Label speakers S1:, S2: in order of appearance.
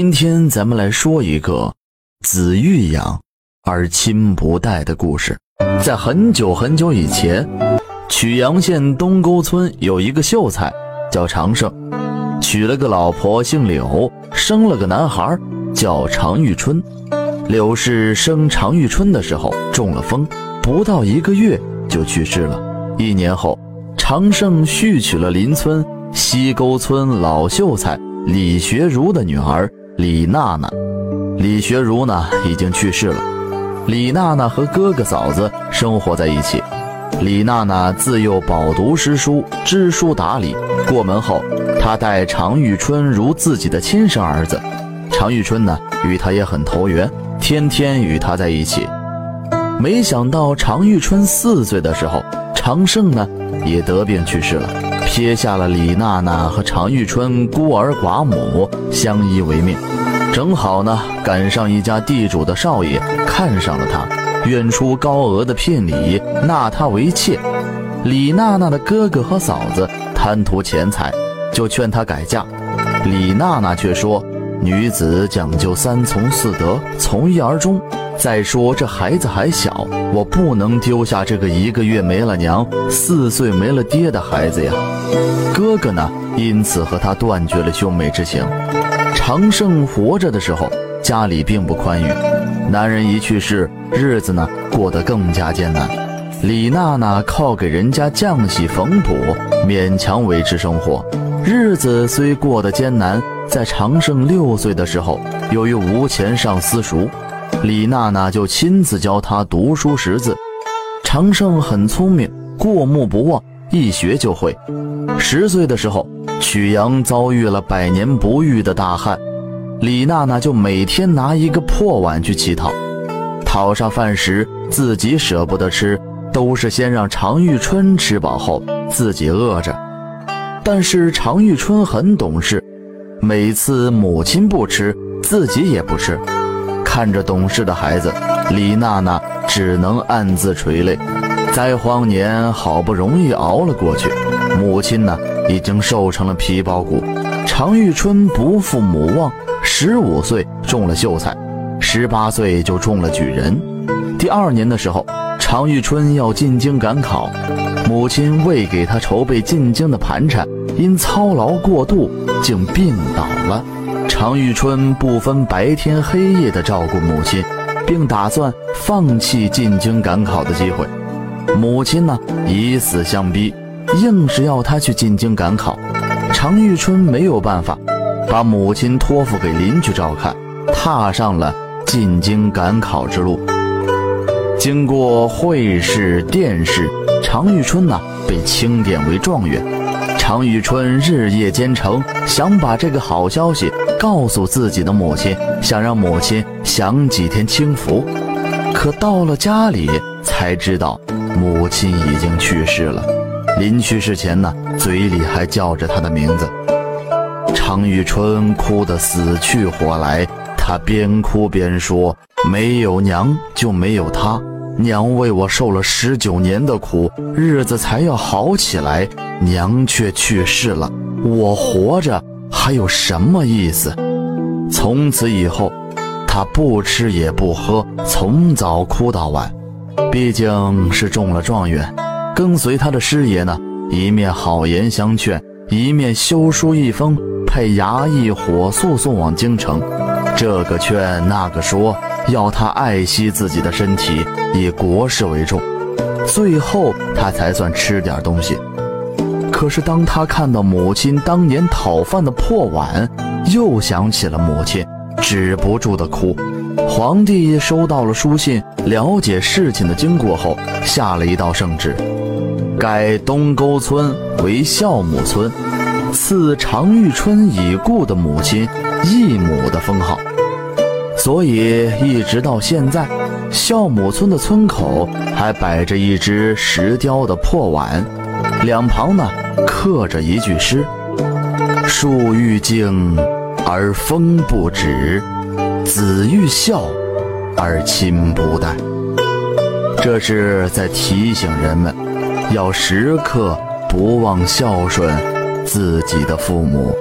S1: 今天咱们来说一个子欲养而亲不待的故事。在很久很久以前，曲阳县东沟村有一个秀才叫常胜，娶了个老婆姓柳，生了个男孩叫常玉春。柳氏生常玉春的时候中了风，不到一个月就去世了。一年后，常胜续娶了邻村西沟村老秀才李学儒的女儿。李娜娜，李学儒呢已经去世了。李娜娜和哥哥嫂子生活在一起。李娜娜自幼饱读诗书，知书达理。过门后，她待常遇春如自己的亲生儿子。常遇春呢，与她也很投缘，天天与她在一起。没想到常遇春四岁的时候，常胜呢也得病去世了。接下了李娜娜和常玉春孤儿寡母相依为命，正好呢赶上一家地主的少爷看上了她，愿出高额的聘礼纳她为妾。李娜娜的哥哥和嫂子贪图钱财，就劝她改嫁。李娜娜却说：“女子讲究三从四德，从一而终。”再说这孩子还小，我不能丢下这个一个月没了娘、四岁没了爹的孩子呀。哥哥呢，因此和他断绝了兄妹之情。常胜活着的时候，家里并不宽裕，男人一去世，日子呢过得更加艰难。李娜娜靠给人家浆洗缝补，勉强维持生活。日子虽过得艰难，在常胜六岁的时候，由于无钱上私塾。李娜娜就亲自教他读书识字。常胜很聪明，过目不忘，一学就会。十岁的时候，曲阳遭遇了百年不遇的大旱，李娜娜就每天拿一个破碗去乞讨，讨上饭时自己舍不得吃，都是先让常遇春吃饱后自己饿着。但是常玉春很懂事，每次母亲不吃，自己也不吃。看着懂事的孩子，李娜娜只能暗自垂泪。灾荒年好不容易熬了过去，母亲呢已经瘦成了皮包骨。常玉春不负母望，十五岁中了秀才，十八岁就中了举人。第二年的时候，常玉春要进京赶考，母亲为给他筹备进京的盘缠，因操劳过度，竟病倒了。常玉春不分白天黑夜地照顾母亲，并打算放弃进京赶考的机会。母亲呢，以死相逼，硬是要他去进京赶考。常玉春没有办法，把母亲托付给邻居照看，踏上了进京赶考之路。经过会试、殿试，常遇春呢被钦点为状元。常遇春日夜兼程，想把这个好消息。告诉自己的母亲，想让母亲享几天清福，可到了家里才知道母亲已经去世了。临去世前呢，嘴里还叫着她的名字。常遇春哭得死去活来，她边哭边说：“没有娘就没有他，娘为我受了十九年的苦，日子才要好起来，娘却去世了，我活着。”还有什么意思？从此以后，他不吃也不喝，从早哭到晚。毕竟是中了状元，跟随他的师爷呢，一面好言相劝，一面修书一封，派衙役火速送往京城。这个劝，那个说，要他爱惜自己的身体，以国事为重。最后，他才算吃点东西。可是，当他看到母亲当年讨饭的破碗，又想起了母亲，止不住的哭。皇帝收到了书信，了解事情的经过后，下了一道圣旨，改东沟村为孝母村，赐常遇春已故的母亲义母的封号。所以，一直到现在，孝母村的村口还摆着一只石雕的破碗，两旁呢。刻着一句诗：“树欲静而风不止，子欲孝而亲不待。”这是在提醒人们，要时刻不忘孝顺自己的父母。